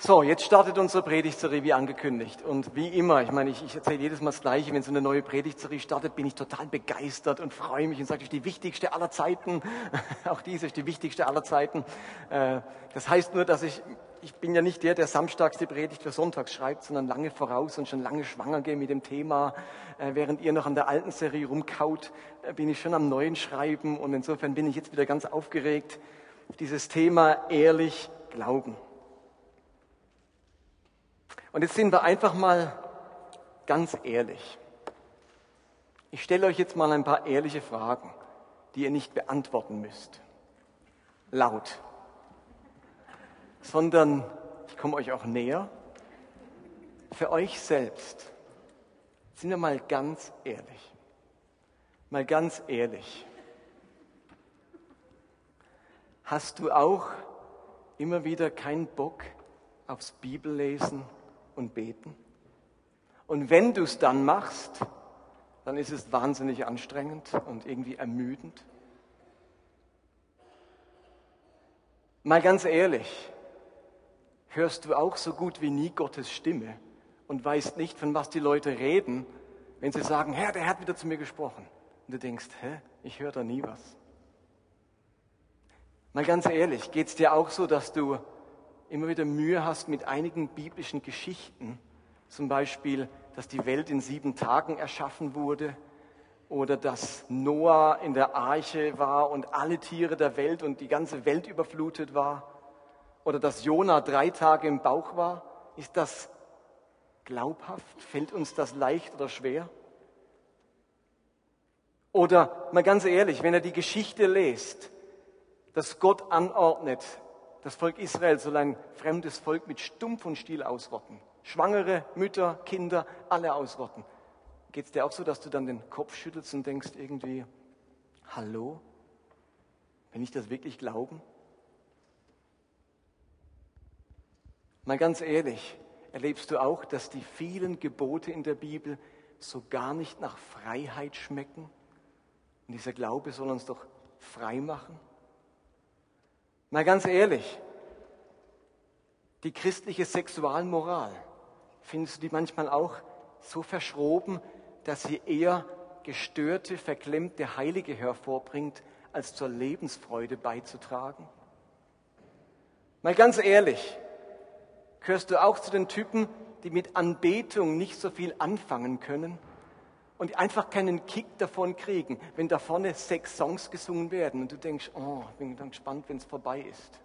So, jetzt startet unsere Predigtserie wie angekündigt. Und wie immer, ich meine, ich, ich erzähle jedes Mal das Gleiche, wenn so eine neue Predigtserie startet, bin ich total begeistert und freue mich und sage, das ist die wichtigste aller Zeiten. Auch diese ist die wichtigste aller Zeiten. Äh, das heißt nur, dass ich, ich bin ja nicht der, der samstags die Predigt für sonntags schreibt, sondern lange voraus und schon lange schwanger gehe mit dem Thema. Äh, während ihr noch an der alten Serie rumkaut, äh, bin ich schon am neuen Schreiben und insofern bin ich jetzt wieder ganz aufgeregt. Dieses Thema ehrlich glauben. Und jetzt sind wir einfach mal ganz ehrlich. Ich stelle euch jetzt mal ein paar ehrliche Fragen, die ihr nicht beantworten müsst. Laut. Sondern ich komme euch auch näher. Für euch selbst. Sind wir mal ganz ehrlich. Mal ganz ehrlich. Hast du auch immer wieder keinen Bock aufs Bibellesen und beten. Und wenn du es dann machst, dann ist es wahnsinnig anstrengend und irgendwie ermüdend. Mal ganz ehrlich, hörst du auch so gut wie nie Gottes Stimme und weißt nicht, von was die Leute reden, wenn sie sagen, Herr, der hat wieder zu mir gesprochen. Und du denkst, hä, ich höre da nie was. Mal ganz ehrlich, geht es dir auch so, dass du immer wieder Mühe hast mit einigen biblischen Geschichten, zum Beispiel, dass die Welt in sieben Tagen erschaffen wurde oder dass Noah in der Arche war und alle Tiere der Welt und die ganze Welt überflutet war oder dass Jona drei Tage im Bauch war, ist das glaubhaft? Fällt uns das leicht oder schwer? Oder mal ganz ehrlich, wenn er die Geschichte lest, dass Gott anordnet, das Volk Israel soll ein fremdes Volk mit Stumpf und Stiel ausrotten. Schwangere, Mütter, Kinder, alle ausrotten. Geht es dir auch so, dass du dann den Kopf schüttelst und denkst irgendwie, hallo? Wenn ich das wirklich glauben? Mal ganz ehrlich, erlebst du auch, dass die vielen Gebote in der Bibel so gar nicht nach Freiheit schmecken? Und dieser Glaube soll uns doch frei machen? Mal ganz ehrlich, die christliche Sexualmoral, findest du die manchmal auch so verschroben, dass sie eher gestörte, verklemmte Heilige hervorbringt, als zur Lebensfreude beizutragen? Mal ganz ehrlich, gehörst du auch zu den Typen, die mit Anbetung nicht so viel anfangen können? und einfach keinen Kick davon kriegen, wenn da vorne sechs Songs gesungen werden und du denkst, oh, ich bin dann gespannt, wenn es vorbei ist.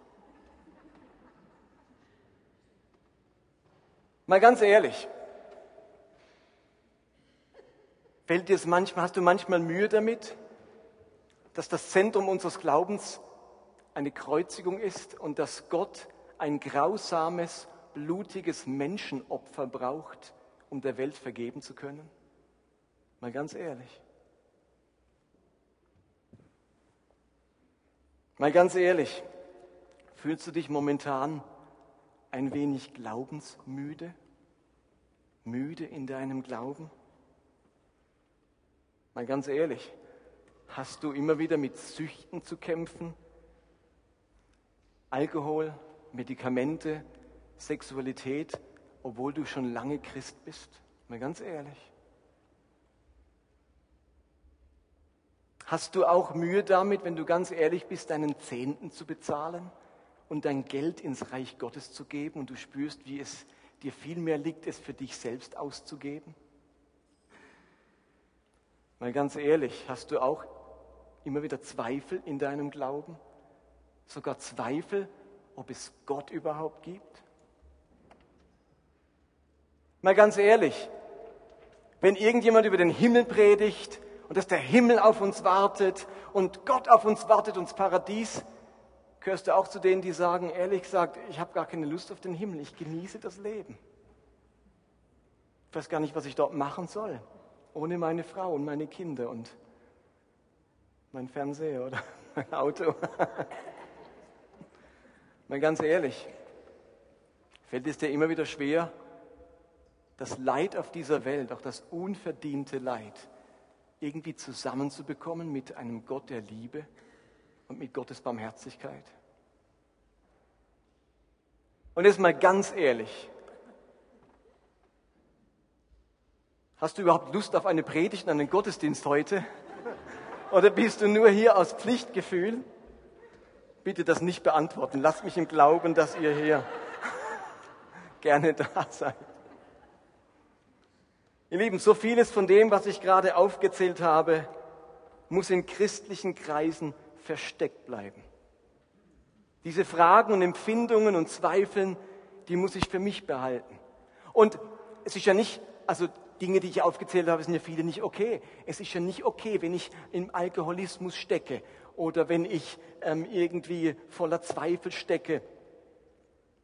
Mal ganz ehrlich, fällt dir es manchmal, hast du manchmal Mühe damit, dass das Zentrum unseres Glaubens eine Kreuzigung ist und dass Gott ein grausames, blutiges Menschenopfer braucht, um der Welt vergeben zu können? Mal ganz ehrlich. Mal ganz ehrlich, fühlst du dich momentan ein wenig glaubensmüde? Müde in deinem Glauben? Mal ganz ehrlich, hast du immer wieder mit Süchten zu kämpfen? Alkohol, Medikamente, Sexualität, obwohl du schon lange Christ bist? Mal ganz ehrlich. Hast du auch Mühe damit, wenn du ganz ehrlich bist, deinen Zehnten zu bezahlen und dein Geld ins Reich Gottes zu geben und du spürst, wie es dir viel mehr liegt, es für dich selbst auszugeben? Mal ganz ehrlich, hast du auch immer wieder Zweifel in deinem Glauben? Sogar Zweifel, ob es Gott überhaupt gibt? Mal ganz ehrlich, wenn irgendjemand über den Himmel predigt und dass der Himmel auf uns wartet und Gott auf uns wartet, uns Paradies, gehörst du auch zu denen, die sagen, ehrlich gesagt, ich habe gar keine Lust auf den Himmel, ich genieße das Leben. Ich weiß gar nicht, was ich dort machen soll, ohne meine Frau und meine Kinder und mein Fernseher oder mein Auto. Mal ganz ehrlich, fällt es dir immer wieder schwer, das Leid auf dieser Welt, auch das unverdiente Leid, irgendwie zusammenzubekommen mit einem Gott der Liebe und mit Gottes Barmherzigkeit? Und jetzt mal ganz ehrlich. Hast du überhaupt Lust auf eine Predigt und einen Gottesdienst heute? Oder bist du nur hier aus Pflichtgefühl? Bitte das nicht beantworten. Lasst mich im Glauben, dass ihr hier gerne da seid. Ihr Lieben, so vieles von dem, was ich gerade aufgezählt habe, muss in christlichen Kreisen versteckt bleiben. Diese Fragen und Empfindungen und Zweifeln, die muss ich für mich behalten. Und es ist ja nicht, also Dinge, die ich aufgezählt habe, sind ja viele nicht okay. Es ist ja nicht okay, wenn ich im Alkoholismus stecke oder wenn ich ähm, irgendwie voller Zweifel stecke.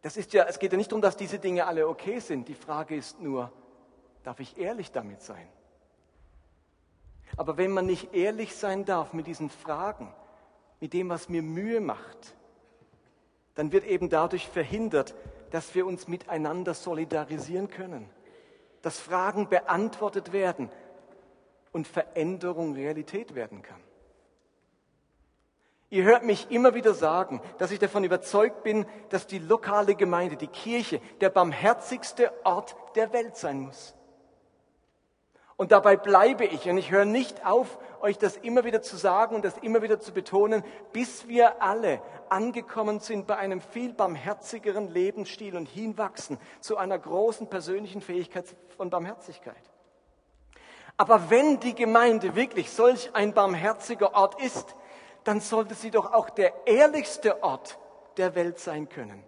Das ist ja, es geht ja nicht darum, dass diese Dinge alle okay sind. Die Frage ist nur, darf ich ehrlich damit sein? Aber wenn man nicht ehrlich sein darf mit diesen Fragen, mit dem, was mir Mühe macht, dann wird eben dadurch verhindert, dass wir uns miteinander solidarisieren können, dass Fragen beantwortet werden und Veränderung Realität werden kann. Ihr hört mich immer wieder sagen, dass ich davon überzeugt bin, dass die lokale Gemeinde, die Kirche, der barmherzigste Ort der Welt sein muss. Und dabei bleibe ich und ich höre nicht auf, euch das immer wieder zu sagen und das immer wieder zu betonen, bis wir alle angekommen sind bei einem viel barmherzigeren Lebensstil und hinwachsen zu einer großen persönlichen Fähigkeit von Barmherzigkeit. Aber wenn die Gemeinde wirklich solch ein barmherziger Ort ist, dann sollte sie doch auch der ehrlichste Ort der Welt sein können.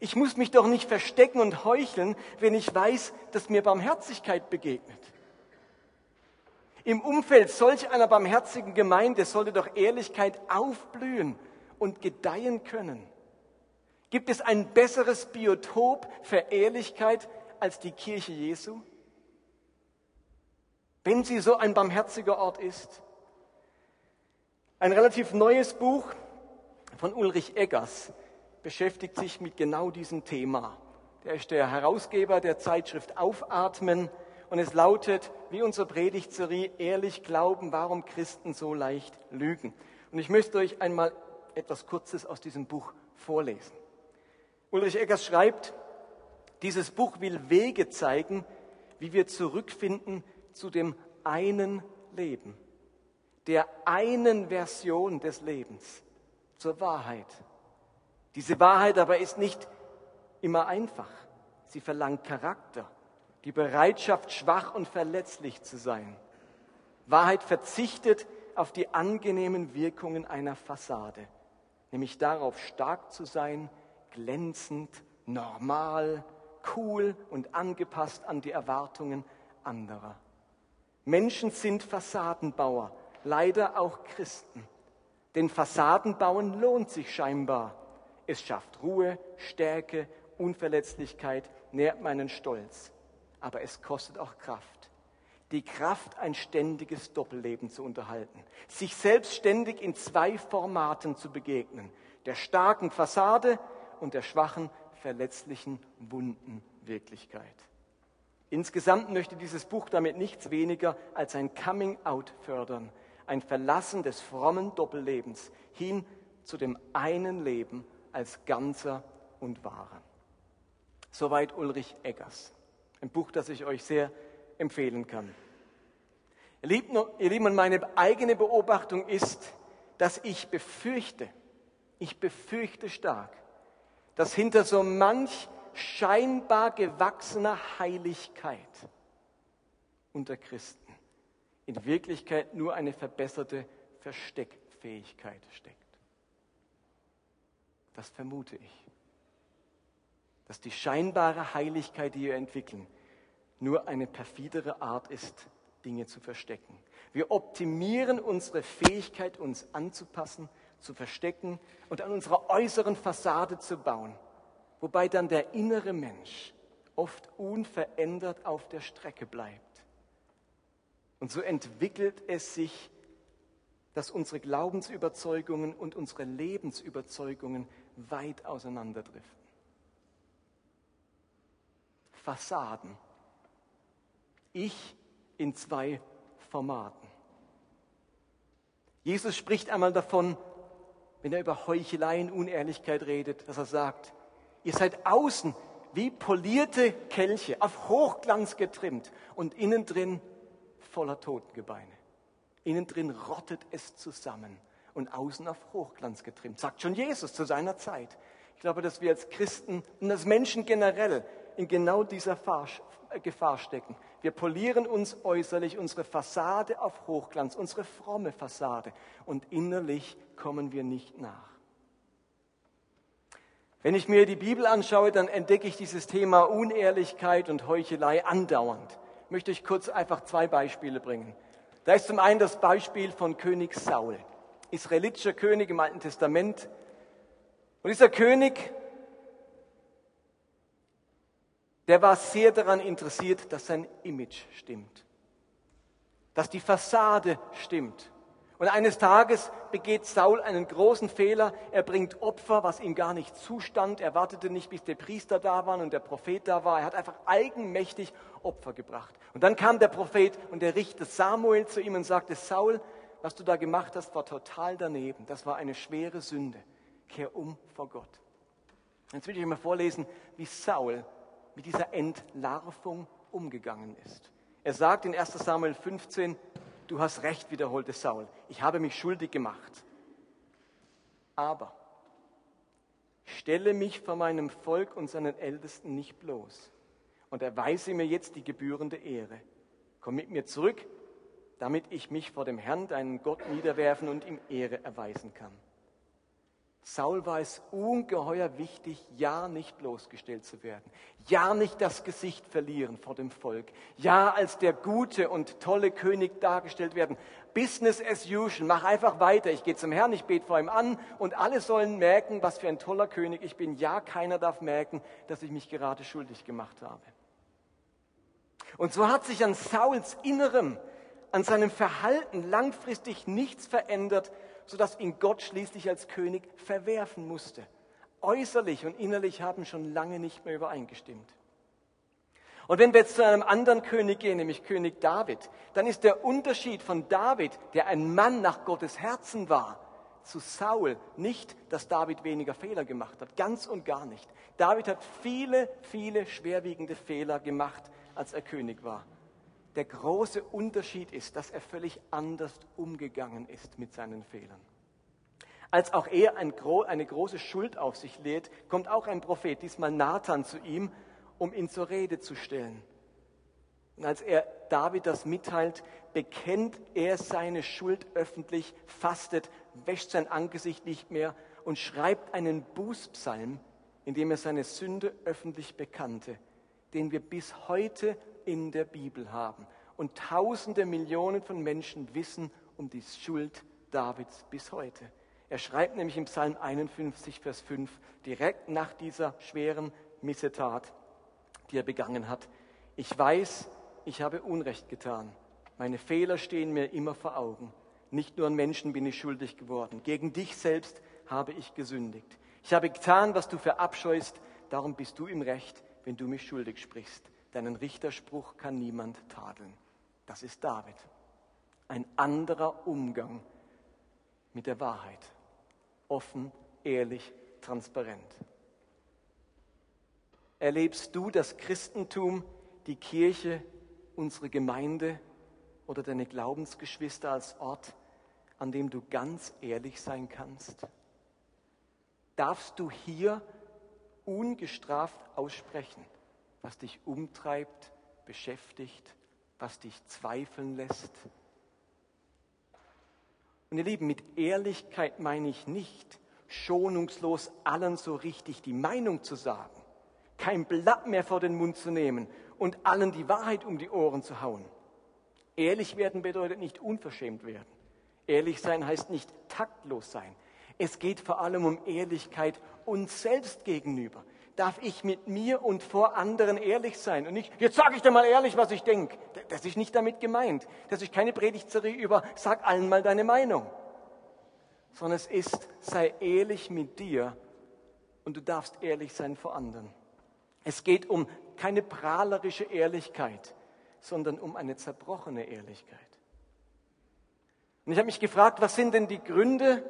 Ich muss mich doch nicht verstecken und heucheln, wenn ich weiß, dass mir Barmherzigkeit begegnet. Im Umfeld solch einer barmherzigen Gemeinde sollte doch Ehrlichkeit aufblühen und gedeihen können. Gibt es ein besseres Biotop für Ehrlichkeit als die Kirche Jesu? Wenn sie so ein barmherziger Ort ist. Ein relativ neues Buch von Ulrich Eggers beschäftigt sich mit genau diesem Thema. Der ist der Herausgeber der Zeitschrift Aufatmen und es lautet, wie unsere Predigtserie, ehrlich glauben, warum Christen so leicht lügen. Und ich möchte euch einmal etwas Kurzes aus diesem Buch vorlesen. Ulrich Eggers schreibt, dieses Buch will Wege zeigen, wie wir zurückfinden zu dem einen Leben, der einen Version des Lebens, zur Wahrheit. Diese Wahrheit aber ist nicht immer einfach. Sie verlangt Charakter, die Bereitschaft, schwach und verletzlich zu sein. Wahrheit verzichtet auf die angenehmen Wirkungen einer Fassade, nämlich darauf, stark zu sein, glänzend, normal, cool und angepasst an die Erwartungen anderer. Menschen sind Fassadenbauer, leider auch Christen. Denn Fassadenbauen lohnt sich scheinbar. Es schafft Ruhe, Stärke, Unverletzlichkeit, nährt meinen Stolz aber es kostet auch Kraft. Die Kraft, ein ständiges Doppelleben zu unterhalten, sich selbst ständig in zwei Formaten zu begegnen, der starken Fassade und der schwachen, verletzlichen, wunden Wirklichkeit. Insgesamt möchte dieses Buch damit nichts weniger als ein Coming-out fördern, ein Verlassen des frommen Doppellebens hin zu dem einen Leben als ganzer und wahrer. Soweit Ulrich Eggers. Ein Buch, das ich euch sehr empfehlen kann. Ihr Lieben, meine eigene Beobachtung ist, dass ich befürchte, ich befürchte stark, dass hinter so manch scheinbar gewachsener Heiligkeit unter Christen in Wirklichkeit nur eine verbesserte Versteckfähigkeit steckt. Das vermute ich dass die scheinbare Heiligkeit, die wir entwickeln, nur eine perfidere Art ist, Dinge zu verstecken. Wir optimieren unsere Fähigkeit, uns anzupassen, zu verstecken und an unserer äußeren Fassade zu bauen, wobei dann der innere Mensch oft unverändert auf der Strecke bleibt. Und so entwickelt es sich, dass unsere Glaubensüberzeugungen und unsere Lebensüberzeugungen weit auseinanderdriften. Fassaden. Ich in zwei Formaten. Jesus spricht einmal davon, wenn er über Heuchelei und Unehrlichkeit redet, dass er sagt, Ihr seid außen wie polierte Kelche, auf Hochglanz getrimmt und innen drin voller Totengebeine. Innen drin rottet es zusammen und außen auf Hochglanz getrimmt, sagt schon Jesus zu seiner Zeit. Ich glaube, dass wir als Christen und als Menschen generell in genau dieser äh, Gefahr stecken. Wir polieren uns äußerlich unsere Fassade auf Hochglanz, unsere fromme Fassade und innerlich kommen wir nicht nach. Wenn ich mir die Bibel anschaue, dann entdecke ich dieses Thema Unehrlichkeit und Heuchelei andauernd. Ich möchte euch kurz einfach zwei Beispiele bringen. Da ist zum einen das Beispiel von König Saul, israelitischer König im Alten Testament. Und dieser König, der war sehr daran interessiert, dass sein Image stimmt, dass die Fassade stimmt. Und eines Tages begeht Saul einen großen Fehler. Er bringt Opfer, was ihm gar nicht zustand. Er wartete nicht, bis der Priester da war und der Prophet da war. Er hat einfach eigenmächtig Opfer gebracht. Und dann kam der Prophet und der Richter Samuel zu ihm und sagte, Saul, was du da gemacht hast, war total daneben. Das war eine schwere Sünde. Kehr um vor Gott. Jetzt will ich mal vorlesen, wie Saul mit dieser Entlarvung umgegangen ist. Er sagt in 1 Samuel 15, du hast recht, wiederholte Saul, ich habe mich schuldig gemacht. Aber stelle mich vor meinem Volk und seinen Ältesten nicht bloß und erweise mir jetzt die gebührende Ehre. Komm mit mir zurück, damit ich mich vor dem Herrn, deinen Gott, niederwerfen und ihm Ehre erweisen kann. Saul war es ungeheuer wichtig, ja nicht bloßgestellt zu werden, ja nicht das Gesicht verlieren vor dem Volk, ja als der gute und tolle König dargestellt werden. Business as usual, mach einfach weiter. Ich gehe zum Herrn, ich bete vor ihm an und alle sollen merken, was für ein toller König ich bin. Ja, keiner darf merken, dass ich mich gerade schuldig gemacht habe. Und so hat sich an Sauls Innerem, an seinem Verhalten langfristig nichts verändert, sodass ihn Gott schließlich als König verwerfen musste. Äußerlich und innerlich haben schon lange nicht mehr übereingestimmt. Und wenn wir jetzt zu einem anderen König gehen, nämlich König David, dann ist der Unterschied von David, der ein Mann nach Gottes Herzen war, zu Saul nicht, dass David weniger Fehler gemacht hat, ganz und gar nicht. David hat viele, viele schwerwiegende Fehler gemacht, als er König war. Der große Unterschied ist, dass er völlig anders umgegangen ist mit seinen Fehlern. Als auch er eine große Schuld auf sich lädt, kommt auch ein Prophet, diesmal Nathan, zu ihm, um ihn zur Rede zu stellen. Und als er David das mitteilt, bekennt er seine Schuld öffentlich, fastet, wäscht sein Angesicht nicht mehr und schreibt einen Bußpsalm, in dem er seine Sünde öffentlich bekannte, den wir bis heute in der Bibel haben. Und tausende Millionen von Menschen wissen um die Schuld Davids bis heute. Er schreibt nämlich im Psalm 51, Vers 5, direkt nach dieser schweren Missetat, die er begangen hat. Ich weiß, ich habe Unrecht getan. Meine Fehler stehen mir immer vor Augen. Nicht nur an Menschen bin ich schuldig geworden. Gegen dich selbst habe ich gesündigt. Ich habe getan, was du verabscheust. Darum bist du im Recht, wenn du mich schuldig sprichst. Deinen Richterspruch kann niemand tadeln. Das ist David. Ein anderer Umgang mit der Wahrheit. Offen, ehrlich, transparent. Erlebst du das Christentum, die Kirche, unsere Gemeinde oder deine Glaubensgeschwister als Ort, an dem du ganz ehrlich sein kannst? Darfst du hier ungestraft aussprechen? was dich umtreibt, beschäftigt, was dich zweifeln lässt. Und ihr Lieben, mit Ehrlichkeit meine ich nicht, schonungslos allen so richtig die Meinung zu sagen, kein Blatt mehr vor den Mund zu nehmen und allen die Wahrheit um die Ohren zu hauen. Ehrlich werden bedeutet nicht unverschämt werden. Ehrlich sein heißt nicht taktlos sein. Es geht vor allem um Ehrlichkeit uns selbst gegenüber darf ich mit mir und vor anderen ehrlich sein. Und nicht, jetzt sage ich dir mal ehrlich, was ich denke. Das ist nicht damit gemeint. Das ist keine Predigtserie über, sag allen mal deine Meinung. Sondern es ist, sei ehrlich mit dir und du darfst ehrlich sein vor anderen. Es geht um keine prahlerische Ehrlichkeit, sondern um eine zerbrochene Ehrlichkeit. Und ich habe mich gefragt, was sind denn die Gründe,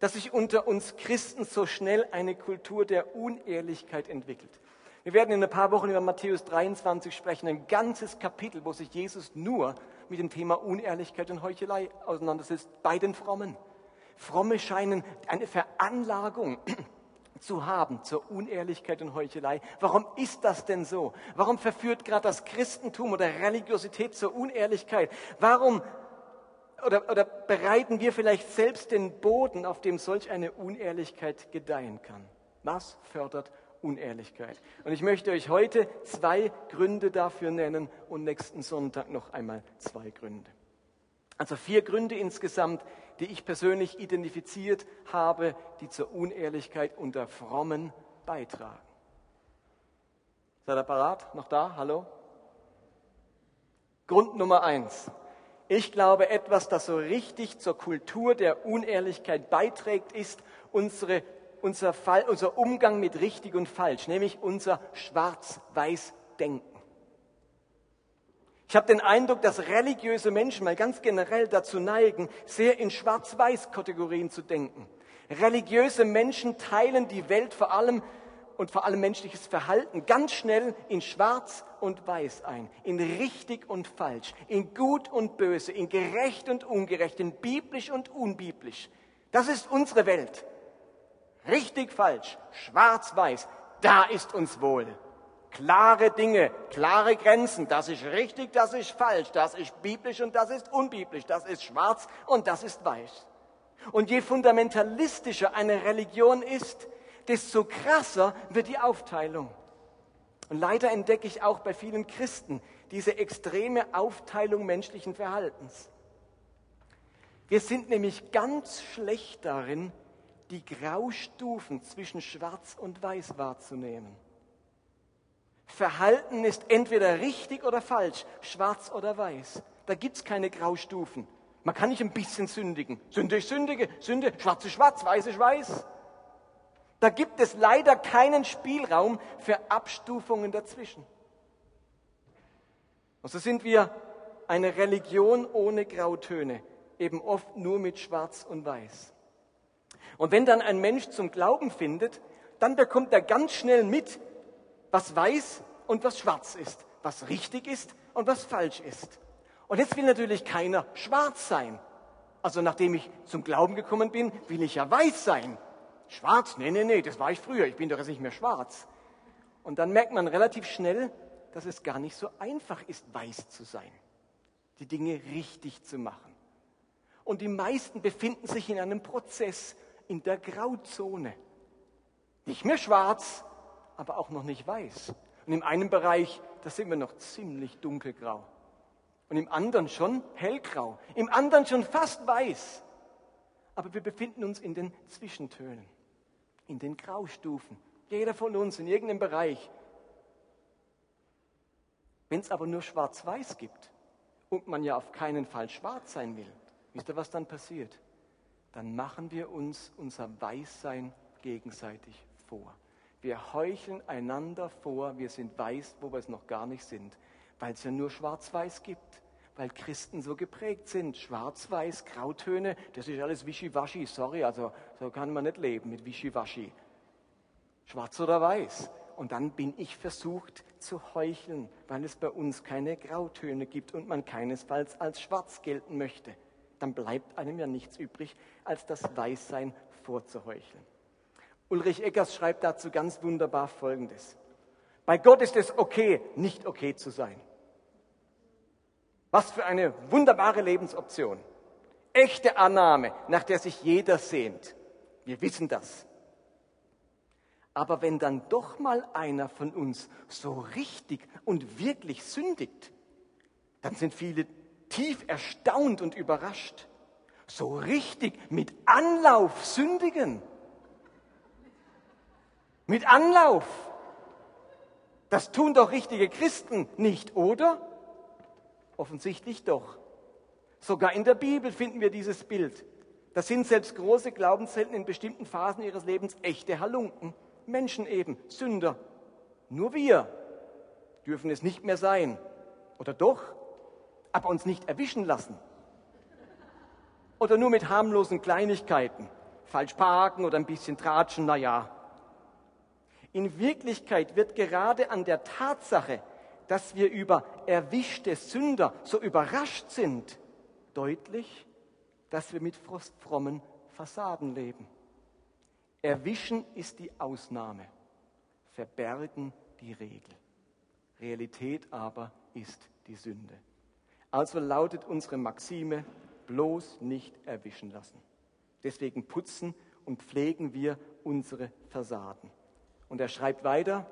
dass sich unter uns Christen so schnell eine Kultur der Unehrlichkeit entwickelt. Wir werden in ein paar Wochen über Matthäus 23 sprechen, ein ganzes Kapitel, wo sich Jesus nur mit dem Thema Unehrlichkeit und Heuchelei auseinandersetzt, bei den Frommen. Fromme scheinen eine Veranlagung zu haben zur Unehrlichkeit und Heuchelei. Warum ist das denn so? Warum verführt gerade das Christentum oder Religiosität zur Unehrlichkeit? Warum oder, oder bereiten wir vielleicht selbst den Boden, auf dem solch eine Unehrlichkeit gedeihen kann? Was fördert Unehrlichkeit? Und ich möchte euch heute zwei Gründe dafür nennen und nächsten Sonntag noch einmal zwei Gründe. Also vier Gründe insgesamt, die ich persönlich identifiziert habe, die zur Unehrlichkeit unter Frommen beitragen. Seid ihr parat? Noch da? Hallo? Grund Nummer eins. Ich glaube, etwas, das so richtig zur Kultur der Unehrlichkeit beiträgt, ist unsere, unser, Fall, unser Umgang mit richtig und falsch, nämlich unser Schwarz-Weiß-Denken. Ich habe den Eindruck, dass religiöse Menschen mal ganz generell dazu neigen, sehr in Schwarz-Weiß-Kategorien zu denken. Religiöse Menschen teilen die Welt vor allem und vor allem menschliches Verhalten ganz schnell in Schwarz und Weiß ein, in richtig und falsch, in gut und böse, in gerecht und ungerecht, in biblisch und unbiblisch. Das ist unsere Welt. Richtig, falsch, schwarz, weiß, da ist uns wohl klare Dinge, klare Grenzen. Das ist richtig, das ist falsch, das ist biblisch und das ist unbiblisch, das ist schwarz und das ist weiß. Und je fundamentalistischer eine Religion ist, desto krasser wird die Aufteilung. Und leider entdecke ich auch bei vielen Christen diese extreme Aufteilung menschlichen Verhaltens. Wir sind nämlich ganz schlecht darin, die Graustufen zwischen Schwarz und Weiß wahrzunehmen. Verhalten ist entweder richtig oder falsch, schwarz oder weiß. Da gibt es keine Graustufen. Man kann nicht ein bisschen sündigen. Sünde ist sündige, Sünde, schwarz ist schwarz, weiß ist weiß. Da gibt es leider keinen Spielraum für Abstufungen dazwischen. Und so sind wir eine Religion ohne Grautöne, eben oft nur mit Schwarz und Weiß. Und wenn dann ein Mensch zum Glauben findet, dann bekommt er ganz schnell mit, was weiß und was schwarz ist, was richtig ist und was falsch ist. Und jetzt will natürlich keiner schwarz sein. Also nachdem ich zum Glauben gekommen bin, will ich ja weiß sein. Schwarz? Nee, nee, nee, das war ich früher. Ich bin doch jetzt nicht mehr schwarz. Und dann merkt man relativ schnell, dass es gar nicht so einfach ist, weiß zu sein. Die Dinge richtig zu machen. Und die meisten befinden sich in einem Prozess in der Grauzone. Nicht mehr schwarz, aber auch noch nicht weiß. Und im einen Bereich, da sind wir noch ziemlich dunkelgrau. Und im anderen schon hellgrau. Im anderen schon fast weiß. Aber wir befinden uns in den Zwischentönen, in den Graustufen. Jeder von uns in irgendeinem Bereich. Wenn es aber nur schwarz-weiß gibt und man ja auf keinen Fall schwarz sein will, wisst ihr, was dann passiert? Dann machen wir uns unser Weißsein gegenseitig vor. Wir heucheln einander vor, wir sind weiß, wo wir es noch gar nicht sind, weil es ja nur schwarz-weiß gibt, weil Christen so geprägt sind. Schwarz-weiß, Grautöne, das ist alles wischiwaschi, sorry, also so kann man nicht leben mit wischiwaschi. Schwarz oder weiß. Und dann bin ich versucht zu heucheln, weil es bei uns keine Grautöne gibt und man keinesfalls als schwarz gelten möchte. Dann bleibt einem ja nichts übrig, als das Weißsein vorzuheucheln. Ulrich Eggers schreibt dazu ganz wunderbar Folgendes. Bei Gott ist es okay, nicht okay zu sein. Was für eine wunderbare Lebensoption. Echte Annahme, nach der sich jeder sehnt. Wir wissen das. Aber wenn dann doch mal einer von uns so richtig und wirklich sündigt, dann sind viele tief erstaunt und überrascht. So richtig mit Anlauf sündigen. Mit Anlauf. Das tun doch richtige Christen nicht, oder? Offensichtlich doch. Sogar in der Bibel finden wir dieses Bild. Da sind selbst große Glaubenshelden in bestimmten Phasen ihres Lebens echte Halunken. Menschen eben, Sünder. Nur wir dürfen es nicht mehr sein. Oder doch? Aber uns nicht erwischen lassen. Oder nur mit harmlosen Kleinigkeiten falsch parken oder ein bisschen tratschen, na ja. In Wirklichkeit wird gerade an der Tatsache, dass wir über erwischte Sünder so überrascht sind, deutlich, dass wir mit frommen Fassaden leben. Erwischen ist die Ausnahme, verbergen die Regel. Realität aber ist die Sünde. Also lautet unsere Maxime, bloß nicht erwischen lassen. Deswegen putzen und pflegen wir unsere Fassaden. Und er schreibt weiter,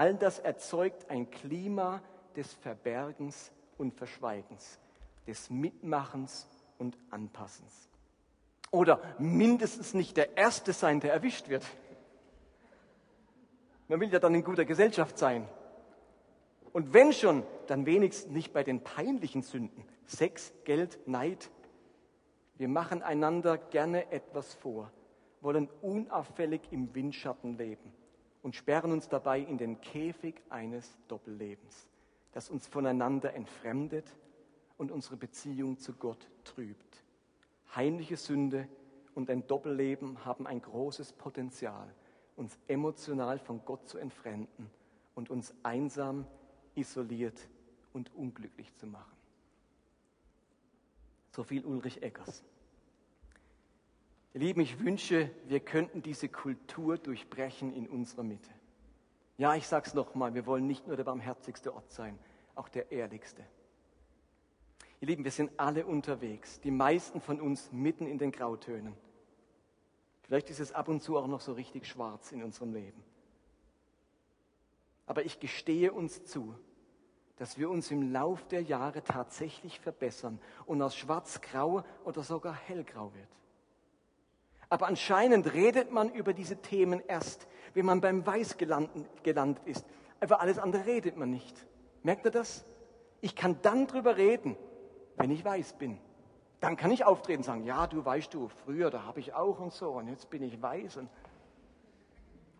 all das erzeugt ein Klima des Verbergens und Verschweigens, des Mitmachens und Anpassens. Oder mindestens nicht der Erste sein, der erwischt wird. Man will ja dann in guter Gesellschaft sein. Und wenn schon, dann wenigstens nicht bei den peinlichen Sünden. Sex, Geld, Neid. Wir machen einander gerne etwas vor, wollen unauffällig im Windschatten leben und sperren uns dabei in den Käfig eines Doppellebens, das uns voneinander entfremdet und unsere Beziehung zu Gott trübt. Heimliche Sünde und ein Doppelleben haben ein großes Potenzial, uns emotional von Gott zu entfremden und uns einsam isoliert und unglücklich zu machen. So viel Ulrich Eggers. Ihr Lieben, ich wünsche, wir könnten diese Kultur durchbrechen in unserer Mitte. Ja, ich sage es nochmal, wir wollen nicht nur der barmherzigste Ort sein, auch der ehrlichste. Ihr Lieben, wir sind alle unterwegs, die meisten von uns mitten in den Grautönen. Vielleicht ist es ab und zu auch noch so richtig schwarz in unserem Leben. Aber ich gestehe uns zu, dass wir uns im Lauf der Jahre tatsächlich verbessern und aus schwarz-grau oder sogar hellgrau wird. Aber anscheinend redet man über diese Themen erst, wenn man beim Weiß gelandet, ist. Über alles andere redet man nicht. Merkt ihr das? Ich kann dann drüber reden, wenn ich weiß bin. Dann kann ich auftreten und sagen, ja, du weißt du, früher, da habe ich auch und so, und jetzt bin ich weiß. Und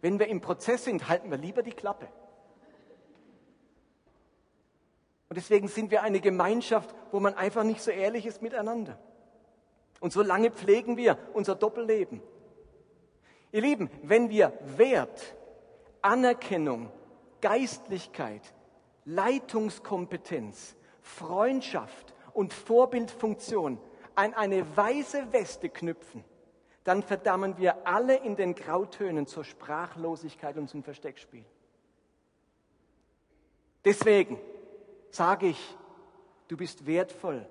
wenn wir im Prozess sind, halten wir lieber die Klappe. Und deswegen sind wir eine Gemeinschaft, wo man einfach nicht so ehrlich ist miteinander. Und so lange pflegen wir unser Doppelleben. Ihr Lieben, wenn wir Wert, Anerkennung, Geistlichkeit, Leitungskompetenz, Freundschaft und Vorbildfunktion an eine weiße Weste knüpfen, dann verdammen wir alle in den Grautönen zur Sprachlosigkeit und zum Versteckspiel. Deswegen, sage ich, du bist wertvoll,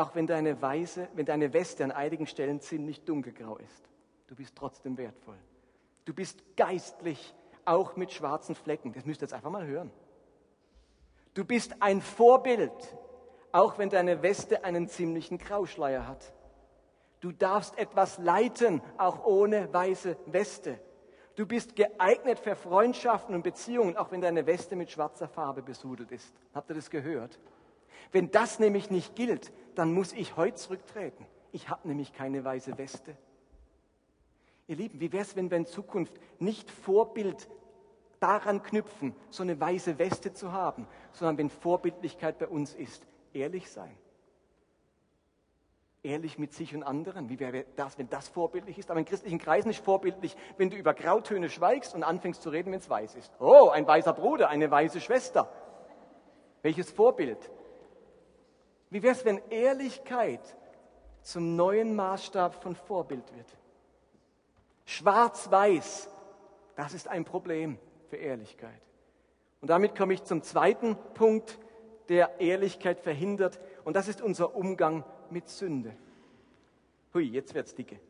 auch wenn deine, Weise, wenn deine Weste an einigen Stellen ziemlich dunkelgrau ist. Du bist trotzdem wertvoll. Du bist geistlich, auch mit schwarzen Flecken. Das müsst ihr jetzt einfach mal hören. Du bist ein Vorbild, auch wenn deine Weste einen ziemlichen Grauschleier hat. Du darfst etwas leiten, auch ohne weiße Weste. Du bist geeignet für Freundschaften und Beziehungen, auch wenn deine Weste mit schwarzer Farbe besudelt ist. Habt ihr das gehört? Wenn das nämlich nicht gilt, dann muss ich heute zurücktreten. Ich habe nämlich keine weiße Weste. Ihr Lieben, wie wäre es, wenn wir in Zukunft nicht Vorbild daran knüpfen, so eine weiße Weste zu haben, sondern wenn Vorbildlichkeit bei uns ist, ehrlich sein ehrlich mit sich und anderen. Wie wäre das, wenn das vorbildlich ist? Aber in christlichen Kreisen ist vorbildlich, wenn du über Grautöne schweigst und anfängst zu reden, wenn es weiß ist. Oh, ein weißer Bruder, eine weiße Schwester. Welches Vorbild? Wie wäre es, wenn Ehrlichkeit zum neuen Maßstab von Vorbild wird? Schwarz-Weiß, das ist ein Problem für Ehrlichkeit. Und damit komme ich zum zweiten Punkt, der Ehrlichkeit verhindert. Und das ist unser Umgang mit Sünde. Hui, jetzt wird's dicke.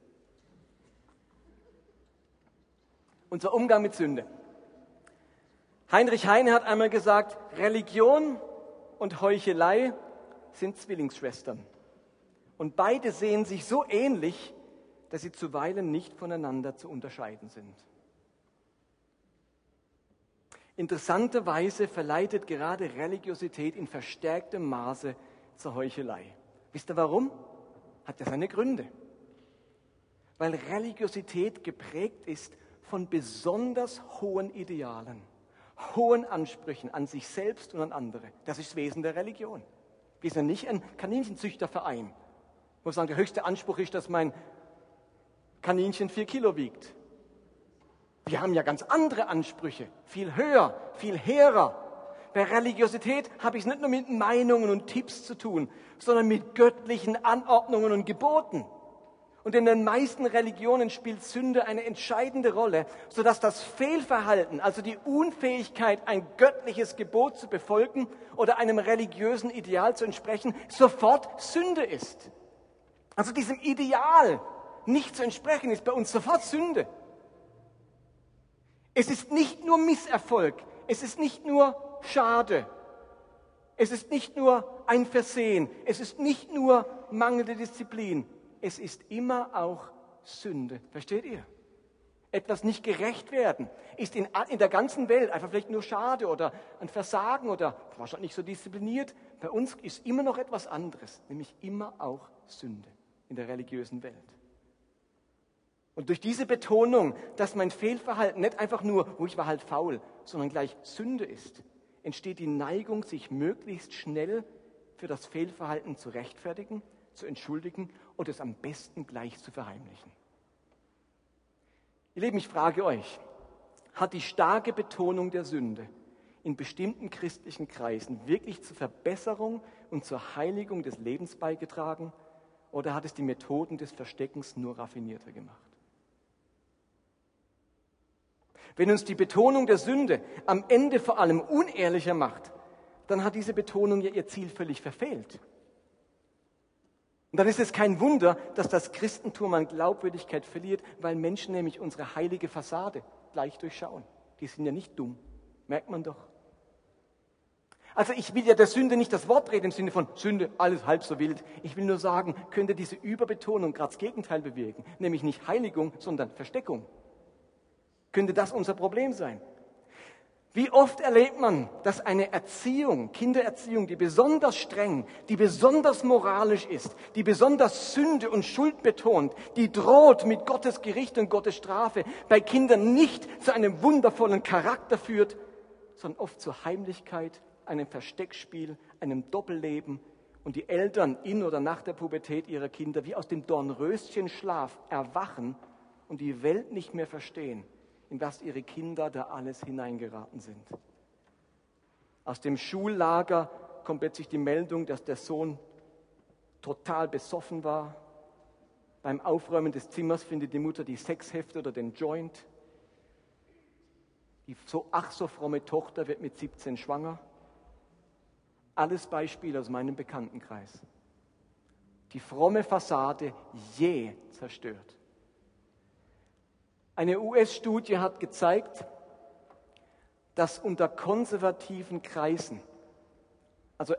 Unser Umgang mit Sünde. Heinrich Heine hat einmal gesagt, Religion und Heuchelei sind Zwillingsschwestern. Und beide sehen sich so ähnlich, dass sie zuweilen nicht voneinander zu unterscheiden sind. Interessanterweise verleitet gerade Religiosität in verstärktem Maße zur Heuchelei. Wisst ihr warum? Hat ja seine Gründe. Weil Religiosität geprägt ist von besonders hohen Idealen, hohen Ansprüchen an sich selbst und an andere. Das ist das Wesen der Religion. Wir sind nicht ein Kaninchenzüchterverein, wo wir sagen, der höchste Anspruch ist, dass mein Kaninchen vier Kilo wiegt. Wir haben ja ganz andere Ansprüche, viel höher, viel hehrer. Bei Religiosität habe ich es nicht nur mit Meinungen und Tipps zu tun, sondern mit göttlichen Anordnungen und Geboten. Und in den meisten Religionen spielt Sünde eine entscheidende Rolle, sodass das Fehlverhalten, also die Unfähigkeit, ein göttliches Gebot zu befolgen oder einem religiösen Ideal zu entsprechen, sofort Sünde ist. Also diesem Ideal nicht zu entsprechen, ist bei uns sofort Sünde. Es ist nicht nur Misserfolg, es ist nicht nur Schade, es ist nicht nur ein Versehen, es ist nicht nur mangelnde Disziplin, es ist immer auch Sünde. Versteht ihr? Etwas nicht gerecht werden ist in, in der ganzen Welt einfach vielleicht nur Schade oder ein Versagen oder wahrscheinlich nicht so diszipliniert. Bei uns ist immer noch etwas anderes, nämlich immer auch Sünde in der religiösen Welt. Und durch diese Betonung, dass mein Fehlverhalten nicht einfach nur, wo oh, ich war halt faul, sondern gleich Sünde ist, entsteht die Neigung, sich möglichst schnell für das Fehlverhalten zu rechtfertigen, zu entschuldigen und es am besten gleich zu verheimlichen. Ihr Lieben, ich frage euch, hat die starke Betonung der Sünde in bestimmten christlichen Kreisen wirklich zur Verbesserung und zur Heiligung des Lebens beigetragen oder hat es die Methoden des Versteckens nur raffinierter gemacht? Wenn uns die Betonung der Sünde am Ende vor allem unehrlicher macht, dann hat diese Betonung ja ihr Ziel völlig verfehlt. Und dann ist es kein Wunder, dass das Christentum an Glaubwürdigkeit verliert, weil Menschen nämlich unsere heilige Fassade gleich durchschauen. Die sind ja nicht dumm, merkt man doch. Also ich will ja der Sünde nicht das Wort reden im Sinne von Sünde, alles halb so wild. Ich will nur sagen, könnte diese Überbetonung gerade das Gegenteil bewirken, nämlich nicht Heiligung, sondern Versteckung. Könnte das unser Problem sein? Wie oft erlebt man, dass eine Erziehung, Kindererziehung, die besonders streng, die besonders moralisch ist, die besonders Sünde und Schuld betont, die droht mit Gottes Gericht und Gottes Strafe, bei Kindern nicht zu einem wundervollen Charakter führt, sondern oft zur Heimlichkeit, einem Versteckspiel, einem Doppelleben. Und die Eltern in oder nach der Pubertät ihrer Kinder wie aus dem Dornröschenschlaf erwachen und die Welt nicht mehr verstehen in was ihre Kinder da alles hineingeraten sind. Aus dem Schullager kommt plötzlich die Meldung, dass der Sohn total besoffen war. Beim Aufräumen des Zimmers findet die Mutter die Sexhefte oder den Joint. Die so ach so fromme Tochter wird mit 17 schwanger. Alles Beispiele aus meinem Bekanntenkreis. Die fromme Fassade je zerstört. Eine US-Studie hat gezeigt, dass unter konservativen Kreisen, also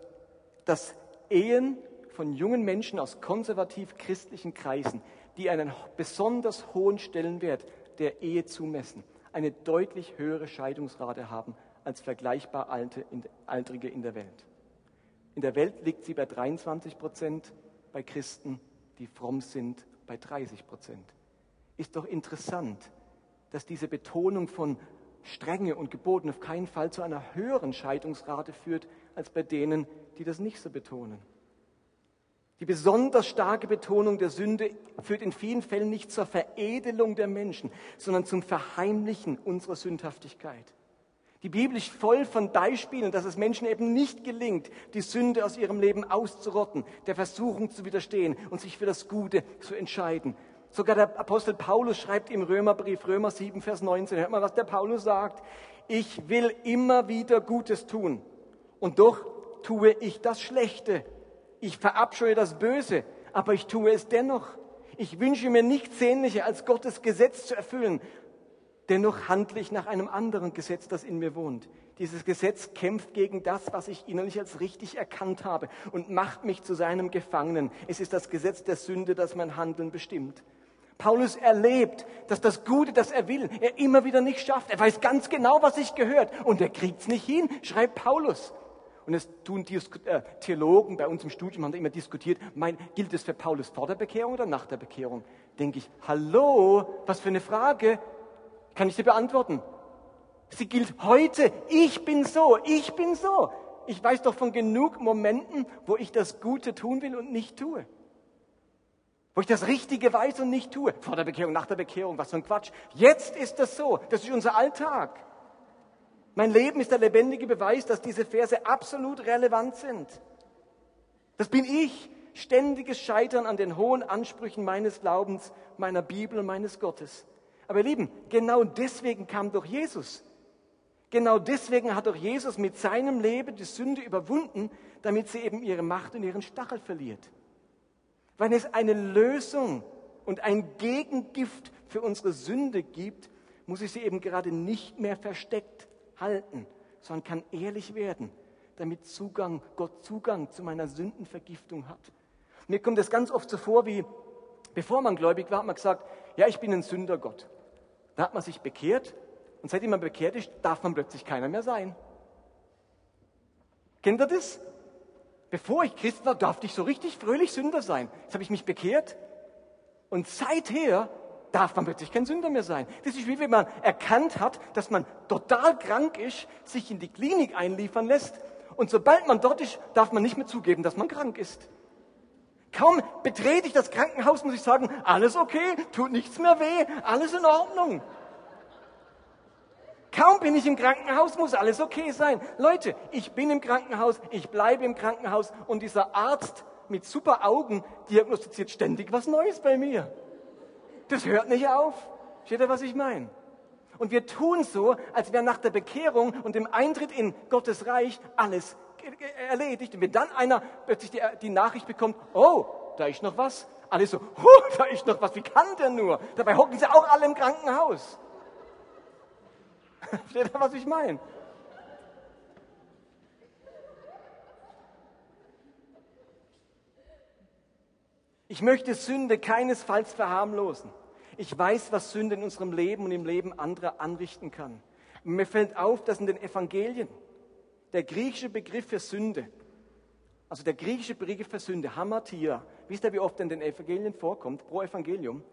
dass Ehen von jungen Menschen aus konservativ-christlichen Kreisen, die einen besonders hohen Stellenwert der Ehe zumessen, eine deutlich höhere Scheidungsrate haben als vergleichbar alte, Altrige in der Welt. In der Welt liegt sie bei 23 Prozent, bei Christen, die fromm sind, bei 30 Prozent ist doch interessant, dass diese Betonung von Strenge und Geboten auf keinen Fall zu einer höheren Scheidungsrate führt als bei denen, die das nicht so betonen. Die besonders starke Betonung der Sünde führt in vielen Fällen nicht zur Veredelung der Menschen, sondern zum Verheimlichen unserer Sündhaftigkeit. Die Bibel ist voll von Beispielen, dass es Menschen eben nicht gelingt, die Sünde aus ihrem Leben auszurotten, der Versuchung zu widerstehen und sich für das Gute zu entscheiden. Sogar der Apostel Paulus schreibt im Römerbrief, Römer 7, Vers 19, hört mal, was der Paulus sagt. Ich will immer wieder Gutes tun und doch tue ich das Schlechte. Ich verabscheue das Böse, aber ich tue es dennoch. Ich wünsche mir nichts sehnlicher, als Gottes Gesetz zu erfüllen. Dennoch handle ich nach einem anderen Gesetz, das in mir wohnt. Dieses Gesetz kämpft gegen das, was ich innerlich als richtig erkannt habe und macht mich zu seinem Gefangenen. Es ist das Gesetz der Sünde, das mein Handeln bestimmt. Paulus erlebt, dass das Gute, das er will, er immer wieder nicht schafft. Er weiß ganz genau, was sich gehört und er kriegt es nicht hin, schreibt Paulus. Und es tun äh, Theologen bei uns im Studium, haben da immer diskutiert, mein, gilt es für Paulus vor der Bekehrung oder nach der Bekehrung? Denke ich, hallo, was für eine Frage? Kann ich sie beantworten? Sie gilt heute. Ich bin so, ich bin so. Ich weiß doch von genug Momenten, wo ich das Gute tun will und nicht tue. Wo ich das Richtige weiß und nicht tue. Vor der Bekehrung, nach der Bekehrung, was für ein Quatsch. Jetzt ist das so. Das ist unser Alltag. Mein Leben ist der lebendige Beweis, dass diese Verse absolut relevant sind. Das bin ich. Ständiges Scheitern an den hohen Ansprüchen meines Glaubens, meiner Bibel und meines Gottes. Aber ihr Lieben, genau deswegen kam doch Jesus. Genau deswegen hat doch Jesus mit seinem Leben die Sünde überwunden, damit sie eben ihre Macht und ihren Stachel verliert. Weil es eine Lösung und ein Gegengift für unsere Sünde gibt, muss ich sie eben gerade nicht mehr versteckt halten, sondern kann ehrlich werden, damit Zugang, Gott Zugang zu meiner Sündenvergiftung hat. Mir kommt es ganz oft so vor, wie bevor man gläubig war, hat man gesagt, ja, ich bin ein Sünder Gott. Da hat man sich bekehrt und seitdem man bekehrt ist, darf man plötzlich keiner mehr sein. Kennt ihr das? Bevor ich Christ war, durfte ich so richtig fröhlich Sünder sein. Jetzt habe ich mich bekehrt und seither darf man plötzlich kein Sünder mehr sein. Das ist wie wenn man erkannt hat, dass man total krank ist, sich in die Klinik einliefern lässt und sobald man dort ist, darf man nicht mehr zugeben, dass man krank ist. Kaum betrete ich das Krankenhaus, muss ich sagen, alles okay, tut nichts mehr weh, alles in Ordnung. Kaum bin ich im Krankenhaus, muss alles okay sein. Leute, ich bin im Krankenhaus, ich bleibe im Krankenhaus und dieser Arzt mit super Augen diagnostiziert ständig was Neues bei mir. Das hört nicht auf. Steht ihr, was ich meine? Und wir tun so, als wäre nach der Bekehrung und dem Eintritt in Gottes Reich alles erledigt. Und wenn dann einer plötzlich die, die Nachricht bekommt, oh, da ist noch was, alle so, huh, da ist noch was, wie kann der nur? Dabei hocken sie auch alle im Krankenhaus. Versteht ihr, was ich meine? Ich möchte Sünde keinesfalls verharmlosen. Ich weiß, was Sünde in unserem Leben und im Leben anderer anrichten kann. Mir fällt auf, dass in den Evangelien der griechische Begriff für Sünde, also der griechische Begriff für Sünde, Hamatia, wisst ihr, wie oft in den Evangelien vorkommt, pro Evangelium?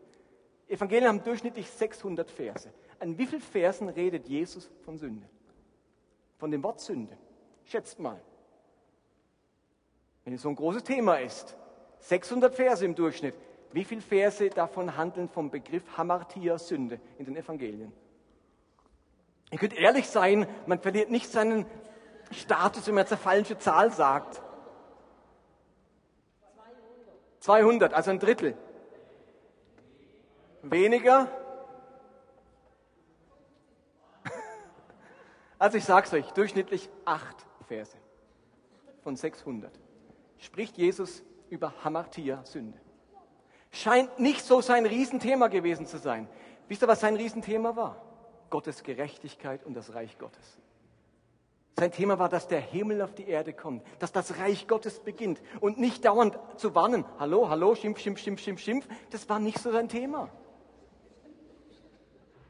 Evangelien haben durchschnittlich 600 Verse. An wie vielen Versen redet Jesus von Sünde? Von dem Wort Sünde. Schätzt mal. Wenn es so ein großes Thema ist, 600 Verse im Durchschnitt, wie viele Verse davon handeln vom Begriff Hamartia Sünde in den Evangelien? Ihr könnt ehrlich sein, man verliert nicht seinen Status, wenn man jetzt eine falsche Zahl sagt. 200, also ein Drittel. Weniger? Also ich sage es euch, durchschnittlich acht Verse von 600 spricht Jesus über Hamartia, Sünde. Scheint nicht so sein Riesenthema gewesen zu sein. Wisst ihr, was sein Riesenthema war? Gottes Gerechtigkeit und das Reich Gottes. Sein Thema war, dass der Himmel auf die Erde kommt, dass das Reich Gottes beginnt und nicht dauernd zu warnen. Hallo, hallo, schimpf, schimpf, schimpf, schimpf, schimpf. Das war nicht so sein Thema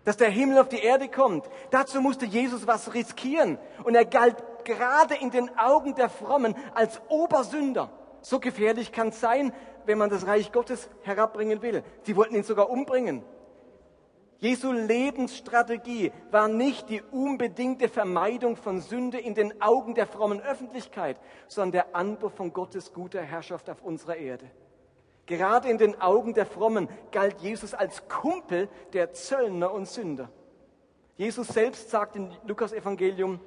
dass der Himmel auf die Erde kommt. Dazu musste Jesus was riskieren. Und er galt gerade in den Augen der Frommen als Obersünder. So gefährlich kann es sein, wenn man das Reich Gottes herabbringen will. Sie wollten ihn sogar umbringen. Jesu Lebensstrategie war nicht die unbedingte Vermeidung von Sünde in den Augen der frommen Öffentlichkeit, sondern der Anbruch von Gottes guter Herrschaft auf unserer Erde. Gerade in den Augen der Frommen galt Jesus als Kumpel der Zöllner und Sünder. Jesus selbst sagt in Lukas Evangelium,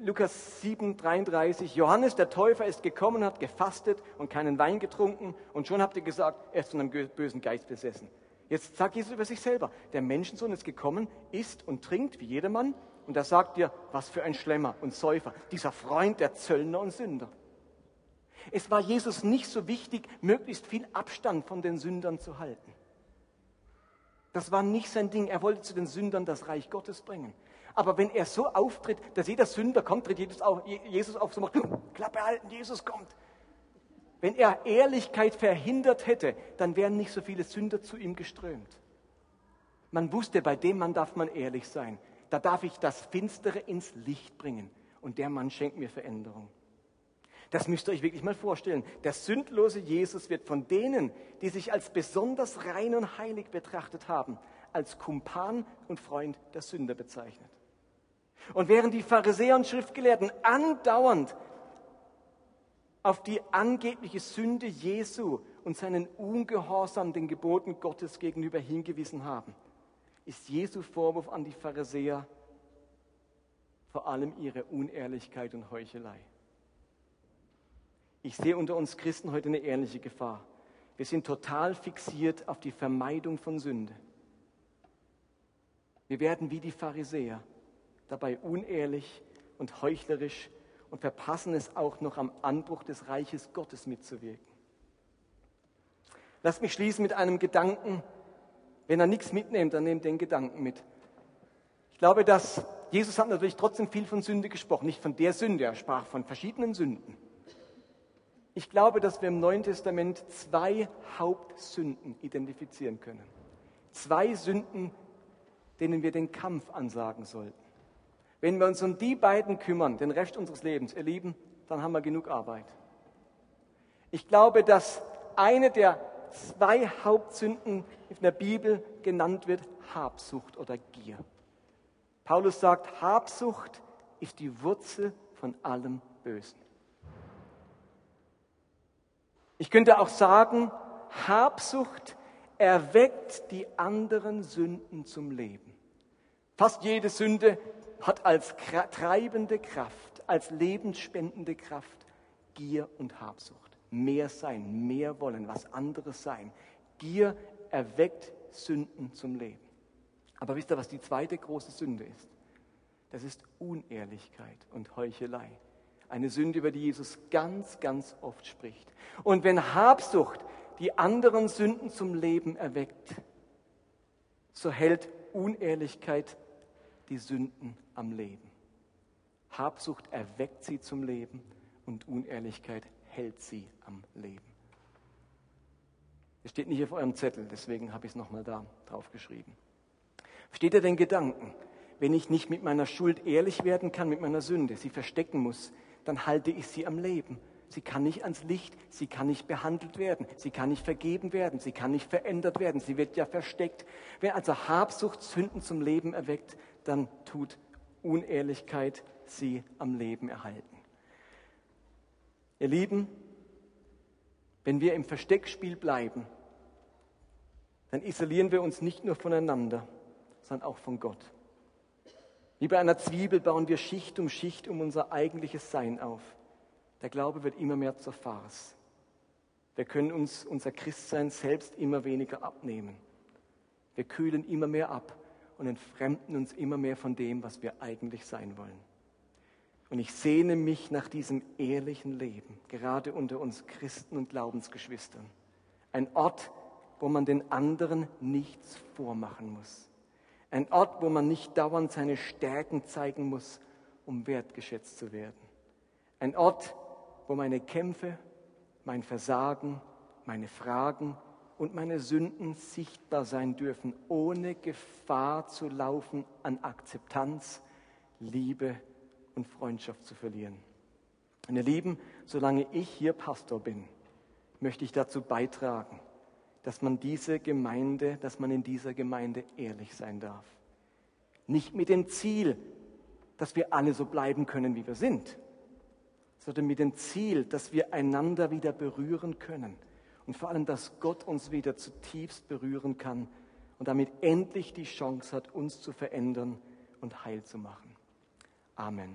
Lukas 7, 33, Johannes der Täufer ist gekommen, hat gefastet und keinen Wein getrunken und schon habt ihr gesagt, er ist von einem bösen Geist besessen. Jetzt sagt Jesus über sich selber, der Menschensohn ist gekommen, isst und trinkt wie jedermann und da sagt ihr, was für ein Schlemmer und Säufer, dieser Freund der Zöllner und Sünder. Es war Jesus nicht so wichtig, möglichst viel Abstand von den Sündern zu halten. Das war nicht sein Ding. Er wollte zu den Sündern das Reich Gottes bringen. Aber wenn er so auftritt, dass jeder Sünder kommt, tritt Jesus auf, Jesus auf so macht, Klappe halten, Jesus kommt. Wenn er Ehrlichkeit verhindert hätte, dann wären nicht so viele Sünder zu ihm geströmt. Man wusste, bei dem Mann darf man ehrlich sein. Da darf ich das Finstere ins Licht bringen. Und der Mann schenkt mir Veränderung. Das müsst ihr euch wirklich mal vorstellen. Der sündlose Jesus wird von denen, die sich als besonders rein und heilig betrachtet haben, als Kumpan und Freund der Sünder bezeichnet. Und während die Pharisäer und Schriftgelehrten andauernd auf die angebliche Sünde Jesu und seinen Ungehorsam den Geboten Gottes gegenüber hingewiesen haben, ist Jesu Vorwurf an die Pharisäer vor allem ihre Unehrlichkeit und Heuchelei. Ich sehe unter uns Christen heute eine ehrliche Gefahr. Wir sind total fixiert auf die Vermeidung von Sünde. Wir werden wie die Pharisäer, dabei unehrlich und heuchlerisch und verpassen es auch noch am Anbruch des Reiches Gottes mitzuwirken. Lass mich schließen mit einem Gedanken. Wenn er nichts mitnimmt, dann nehmt den Gedanken mit. Ich glaube, dass Jesus hat natürlich trotzdem viel von Sünde gesprochen, nicht von der Sünde, er sprach von verschiedenen Sünden. Ich glaube, dass wir im Neuen Testament zwei Hauptsünden identifizieren können. Zwei Sünden, denen wir den Kampf ansagen sollten. Wenn wir uns um die beiden kümmern, den Rest unseres Lebens, ihr Lieben, dann haben wir genug Arbeit. Ich glaube, dass eine der zwei Hauptsünden in der Bibel genannt wird Habsucht oder Gier. Paulus sagt, Habsucht ist die Wurzel von allem Bösen. Ich könnte auch sagen, Habsucht erweckt die anderen Sünden zum Leben. Fast jede Sünde hat als treibende Kraft, als lebensspendende Kraft Gier und Habsucht. Mehr sein, mehr wollen, was anderes sein. Gier erweckt Sünden zum Leben. Aber wisst ihr, was die zweite große Sünde ist? Das ist Unehrlichkeit und Heuchelei. Eine Sünde, über die Jesus ganz, ganz oft spricht. Und wenn Habsucht die anderen Sünden zum Leben erweckt, so hält Unehrlichkeit die Sünden am Leben. Habsucht erweckt sie zum Leben und Unehrlichkeit hält sie am Leben. Das steht nicht auf eurem Zettel, deswegen habe ich es nochmal da drauf geschrieben. Versteht ihr den Gedanken? Wenn ich nicht mit meiner Schuld ehrlich werden kann, mit meiner Sünde, sie verstecken muss, dann halte ich sie am Leben. Sie kann nicht ans Licht, sie kann nicht behandelt werden, sie kann nicht vergeben werden, sie kann nicht verändert werden, sie wird ja versteckt. Wenn also Habsucht Sünden zum Leben erweckt, dann tut Unehrlichkeit sie am Leben erhalten. Ihr Lieben, wenn wir im Versteckspiel bleiben, dann isolieren wir uns nicht nur voneinander, sondern auch von Gott. Wie bei einer Zwiebel bauen wir Schicht um Schicht um unser eigentliches Sein auf. Der Glaube wird immer mehr zur Farce. Wir können uns unser Christsein selbst immer weniger abnehmen. Wir kühlen immer mehr ab und entfremden uns immer mehr von dem, was wir eigentlich sein wollen. Und ich sehne mich nach diesem ehrlichen Leben, gerade unter uns Christen und Glaubensgeschwistern. Ein Ort, wo man den anderen nichts vormachen muss. Ein Ort, wo man nicht dauernd seine Stärken zeigen muss, um wertgeschätzt zu werden. Ein Ort, wo meine Kämpfe, mein Versagen, meine Fragen und meine Sünden sichtbar sein dürfen, ohne Gefahr zu laufen, an Akzeptanz, Liebe und Freundschaft zu verlieren. Meine Lieben, solange ich hier Pastor bin, möchte ich dazu beitragen, dass man diese Gemeinde, dass man in dieser Gemeinde ehrlich sein darf. Nicht mit dem Ziel, dass wir alle so bleiben können, wie wir sind, sondern mit dem Ziel, dass wir einander wieder berühren können und vor allem, dass Gott uns wieder zutiefst berühren kann und damit endlich die Chance hat, uns zu verändern und heil zu machen. Amen.